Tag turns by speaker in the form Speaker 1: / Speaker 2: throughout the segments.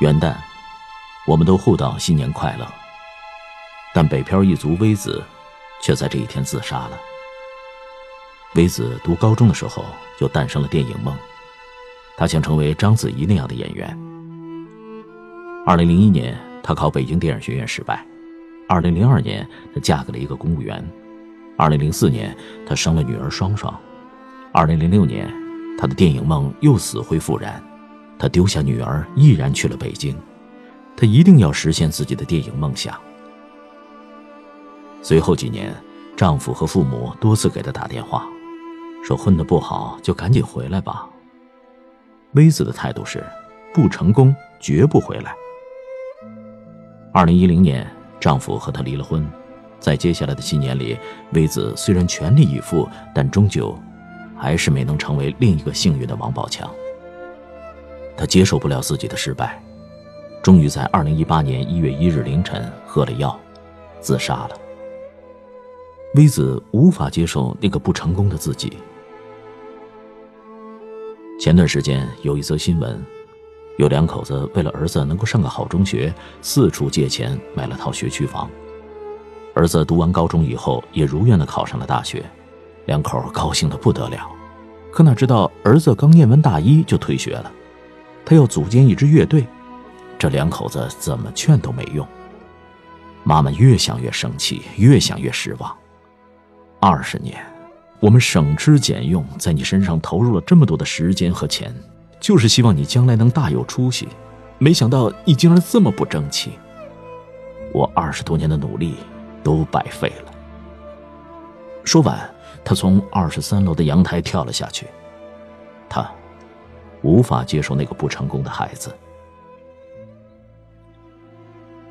Speaker 1: 元旦，我们都互道新年快乐。但北漂一族微子，却在这一天自杀了。微子读高中的时候就诞生了电影梦，他想成为章子怡那样的演员。二零零一年，他考北京电影学院失败；二零零二年，他嫁给了一个公务员；二零零四年，他生了女儿双双；二零零六年，他的电影梦又死灰复燃，他丢下女儿，毅然去了北京。他一定要实现自己的电影梦想。随后几年，丈夫和父母多次给她打电话，说混得不好就赶紧回来吧。薇子的态度是，不成功绝不回来。二零一零年，丈夫和她离了婚，在接下来的七年里，薇子虽然全力以赴，但终究还是没能成为另一个幸运的王宝强。他接受不了自己的失败，终于在二零一八年一月一日凌晨喝了药，自杀了。微子无法接受那个不成功的自己。前段时间有一则新闻，有两口子为了儿子能够上个好中学，四处借钱买了套学区房。儿子读完高中以后，也如愿的考上了大学，两口高兴的不得了。可哪知道儿子刚念完大一就退学了，他要组建一支乐队，这两口子怎么劝都没用。妈妈越想越生气，越想越失望。二十年，我们省吃俭用，在你身上投入了这么多的时间和钱，就是希望你将来能大有出息。没想到你竟然这么不争气，我二十多年的努力都白费了。说完，他从二十三楼的阳台跳了下去。他无法接受那个不成功的孩子。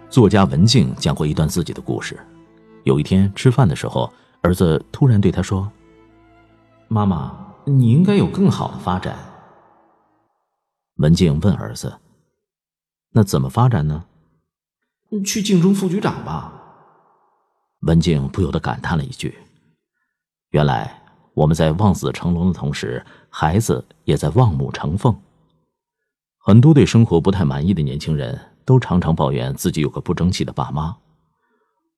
Speaker 1: 作家文静讲过一段自己的故事。有一天吃饭的时候。儿子突然对他说：“妈妈，你应该有更好的发展。”文静问儿子：“那怎么发展呢？”“
Speaker 2: 去竞争副局长吧。”
Speaker 1: 文静不由得感叹了一句：“原来我们在望子成龙的同时，孩子也在望母成凤。”很多对生活不太满意的年轻人都常常抱怨自己有个不争气的爸妈。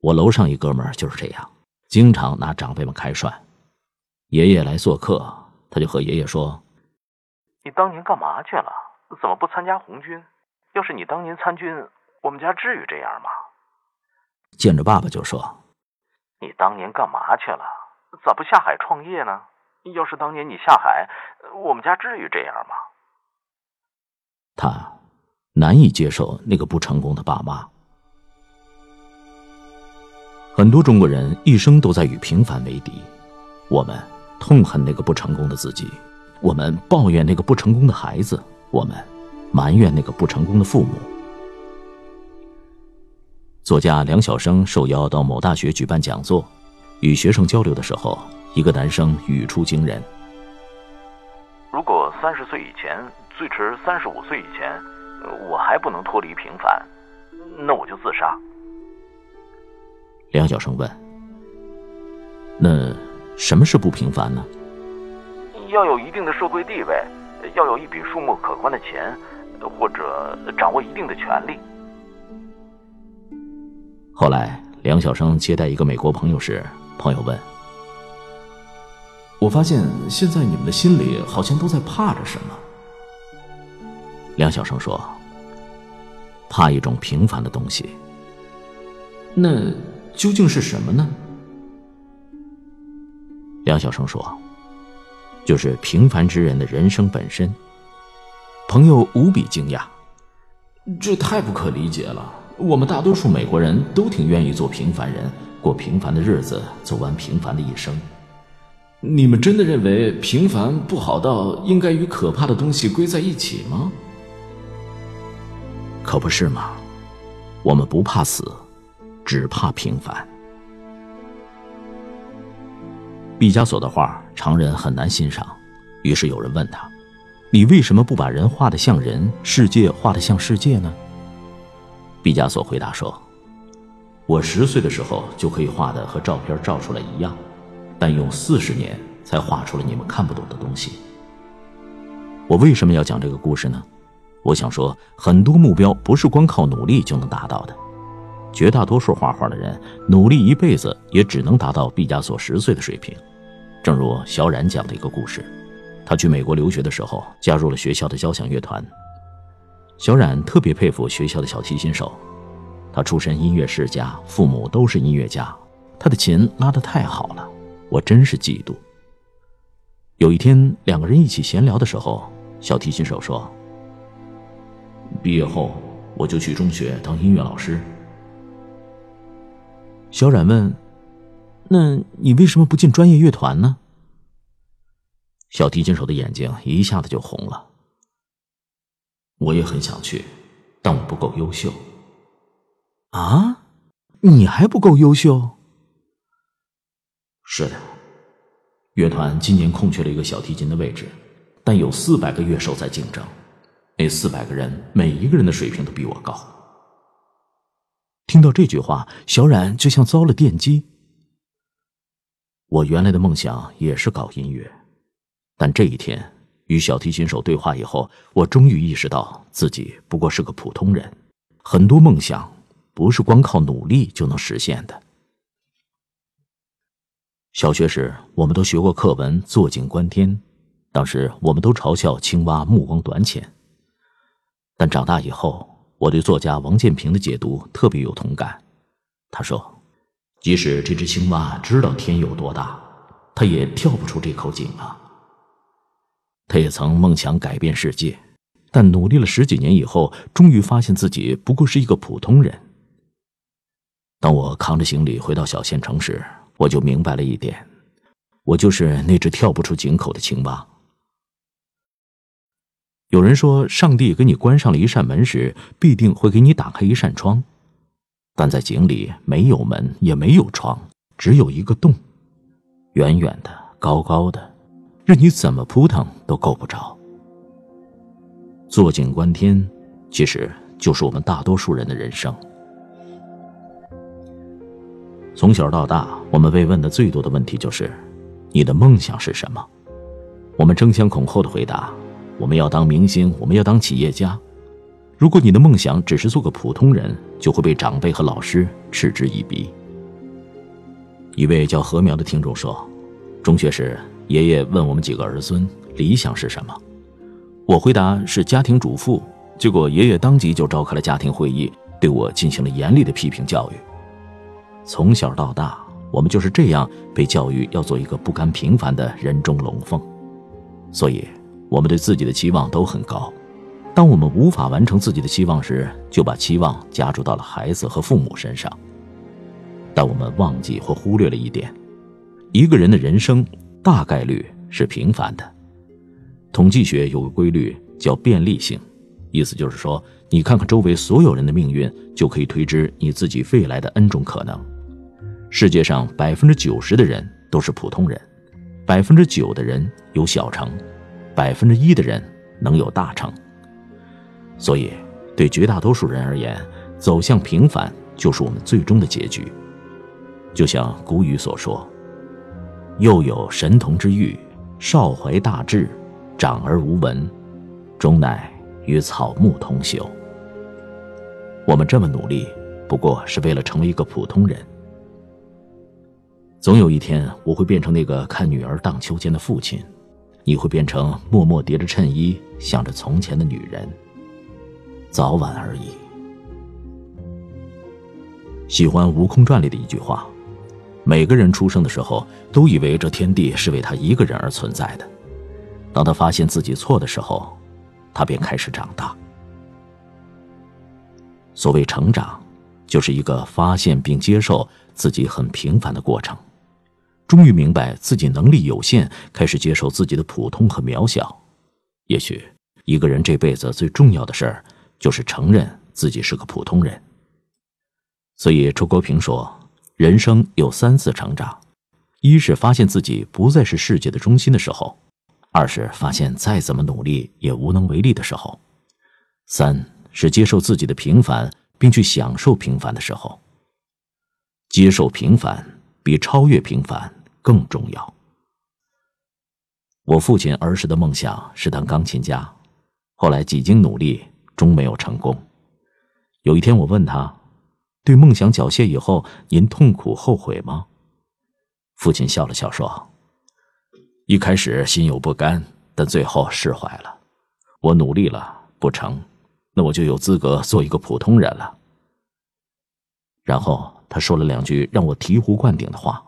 Speaker 1: 我楼上一哥们儿就是这样。经常拿长辈们开涮，爷爷来做客，他就和爷爷说：“
Speaker 3: 你当年干嘛去了？怎么不参加红军？要是你当年参军，我们家至于这样吗？”
Speaker 1: 见着爸爸就说：“
Speaker 3: 你当年干嘛去了？咋不下海创业呢？要是当年你下海，我们家至于这样吗？”
Speaker 1: 他难以接受那个不成功的爸妈。很多中国人一生都在与平凡为敌，我们痛恨那个不成功的自己，我们抱怨那个不成功的孩子，我们埋怨那个不成功的父母。作家梁晓声受邀到某大学举办讲座，与学生交流的时候，一个男生语出惊人：“
Speaker 3: 如果三十岁以前，最迟三十五岁以前，我还不能脱离平凡，那我就自杀。”
Speaker 1: 梁晓声问：“那什么是不平凡呢？”“
Speaker 3: 要有一定的社会地位，要有一笔数目可观的钱，或者掌握一定的权利。”
Speaker 1: 后来，梁晓声接待一个美国朋友时，朋友问：“
Speaker 2: 我发现现在你们的心里好像都在怕着什么？”
Speaker 1: 梁晓声说：“怕一种平凡的东西。”
Speaker 2: 那。究竟是什么呢？
Speaker 1: 梁晓声说：“就是平凡之人的人生本身。”
Speaker 2: 朋友无比惊讶：“这太不可理解了！我们大多数美国人都挺愿意做平凡人，过平凡的日子，走完平凡的一生。你们真的认为平凡不好到应该与可怕的东西归在一起吗？
Speaker 1: 可不是嘛！我们不怕死。”只怕平凡。毕加索的画常人很难欣赏，于是有人问他：“你为什么不把人画得像人，世界画得像世界呢？”毕加索回答说：“我十岁的时候就可以画的和照片照出来一样，但用四十年才画出了你们看不懂的东西。”我为什么要讲这个故事呢？我想说，很多目标不是光靠努力就能达到的。绝大多数画画的人，努力一辈子也只能达到毕加索十岁的水平。正如小冉讲的一个故事，他去美国留学的时候，加入了学校的交响乐团。小冉特别佩服学校的小提琴手，他出身音乐世家，父母都是音乐家，他的琴拉得太好了，我真是嫉妒。有一天，两个人一起闲聊的时候，小提琴手说：“
Speaker 2: 毕业后，我就去中学当音乐老师。”
Speaker 1: 小冉问：“那你为什么不进专业乐团呢？”小提琴手的眼睛一下子就红了。
Speaker 2: 我也很想去，但我不够优秀。
Speaker 1: 啊，你还不够优秀？
Speaker 2: 是的，乐团今年空缺了一个小提琴的位置，但有四百个乐手在竞争，那四百个人每一个人的水平都比我高。
Speaker 1: 听到这句话，小冉就像遭了电击。我原来的梦想也是搞音乐，但这一天。与小提琴手对话以后，我终于意识到自己不过是个普通人。很多梦想不是光靠努力就能实现的。小学时，我们都学过课文《坐井观天》，当时我们都嘲笑青蛙目光短浅。但长大以后，我对作家王建平的解读特别有同感。他说：“
Speaker 2: 即使这只青蛙知道天有多大，它也跳不出这口井啊。”
Speaker 1: 他也曾梦想改变世界，但努力了十几年以后，终于发现自己不过是一个普通人。当我扛着行李回到小县城时，我就明白了一点：我就是那只跳不出井口的青蛙。有人说，上帝给你关上了一扇门时，必定会给你打开一扇窗，但在井里没有门，也没有窗，只有一个洞，远远的，高高的。任你怎么扑腾都够不着。坐井观天，其实就是我们大多数人的人生。从小到大，我们被问的最多的问题就是：“你的梦想是什么？”我们争先恐后的回答：“我们要当明星，我们要当企业家。”如果你的梦想只是做个普通人，就会被长辈和老师嗤之以鼻。一位叫何苗的听众说：“中学时。”爷爷问我们几个儿孙理想是什么，我回答是家庭主妇。结果爷爷当即就召开了家庭会议，对我进行了严厉的批评教育。从小到大，我们就是这样被教育要做一个不甘平凡的人中龙凤，所以我们对自己的期望都很高。当我们无法完成自己的期望时，就把期望加注到了孩子和父母身上。但我们忘记或忽略了一点：一个人的人生。大概率是平凡的。统计学有个规律叫便利性，意思就是说，你看看周围所有人的命运，就可以推知你自己未来的 N 种可能。世界上百分之九十的人都是普通人，百分之九的人有小成，百分之一的人能有大成。所以，对绝大多数人而言，走向平凡就是我们最终的结局。就像古语所说。又有神童之欲，少怀大志，长而无闻，终乃与草木同朽。我们这么努力，不过是为了成为一个普通人。总有一天，我会变成那个看女儿荡秋千的父亲，你会变成默默叠着衬衣想着从前的女人。早晚而已。喜欢《悟空传》里的一句话。每个人出生的时候，都以为这天地是为他一个人而存在的。当他发现自己错的时候，他便开始长大。所谓成长，就是一个发现并接受自己很平凡的过程，终于明白自己能力有限，开始接受自己的普通和渺小。也许，一个人这辈子最重要的事儿，就是承认自己是个普通人。所以，周国平说。人生有三次成长：一是发现自己不再是世界的中心的时候；二是发现再怎么努力也无能为力的时候；三是接受自己的平凡，并去享受平凡的时候。接受平凡比超越平凡更重要。我父亲儿时的梦想是当钢琴家，后来几经努力，终没有成功。有一天，我问他：“对梦想缴械以后，您痛苦后悔吗？”父亲笑了笑说：“
Speaker 2: 一开始心有不甘，但最后释怀了。我努力了，不成，那我就有资格做一个普通人了。”
Speaker 1: 然后他说了两句让我醍醐灌顶的话：“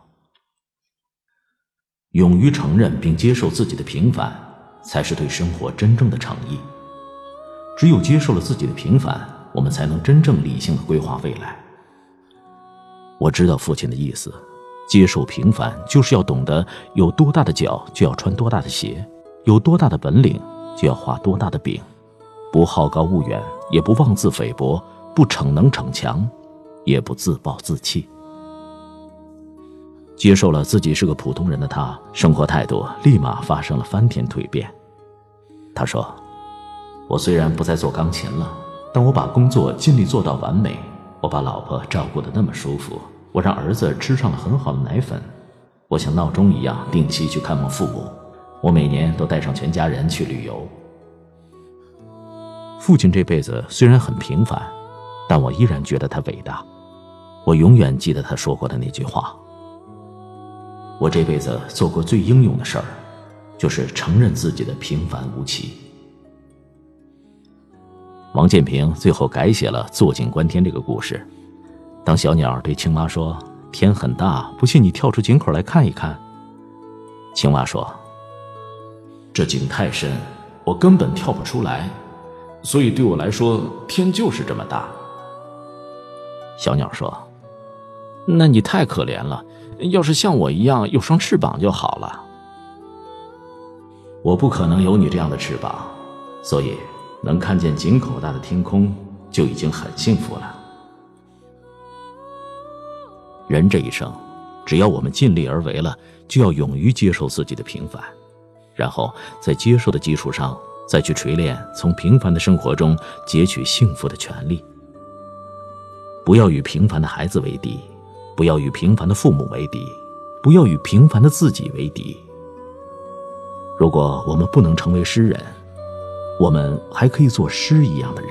Speaker 2: 勇于承认并接受自己的平凡，才是对生活真正的诚意。只有接受了自己的平凡。”我们才能真正理性的规划未来。
Speaker 1: 我知道父亲的意思，接受平凡就是要懂得有多大的脚就要穿多大的鞋，有多大的本领就要画多大的饼，不好高骛远，也不妄自菲薄，不逞能逞强，也不自暴自弃。接受了自己是个普通人的他，生活态度立马发生了翻天蜕变。他说：“
Speaker 2: 我虽然不再做钢琴了。”但我把工作尽力做到完美，我把老婆照顾得那么舒服，我让儿子吃上了很好的奶粉，我像闹钟一样定期去看望父母，我每年都带上全家人去旅游。
Speaker 1: 父亲这辈子虽然很平凡，但我依然觉得他伟大。我永远记得他说过的那句话：“
Speaker 2: 我这辈子做过最英勇的事儿，就是承认自己的平凡无奇。”
Speaker 1: 王建平最后改写了“坐井观天”这个故事。当小鸟对青蛙说：“天很大，不信你跳出井口来看一看。”青蛙说：“
Speaker 2: 这井太深，我根本跳不出来，所以对我来说，天就是这么大。”
Speaker 1: 小鸟说：“那你太可怜了，要是像我一样有双翅膀就好了。”
Speaker 2: 我不可能有你这样的翅膀，所以。能看见井口大的天空，就已经很幸福了。
Speaker 1: 人这一生，只要我们尽力而为了，就要勇于接受自己的平凡，然后在接受的基础上，再去锤炼从平凡的生活中截取幸福的权利。不要与平凡的孩子为敌，不要与平凡的父母为敌，不要与平凡的自己为敌。如果我们不能成为诗人，我们还可以做诗一样的人。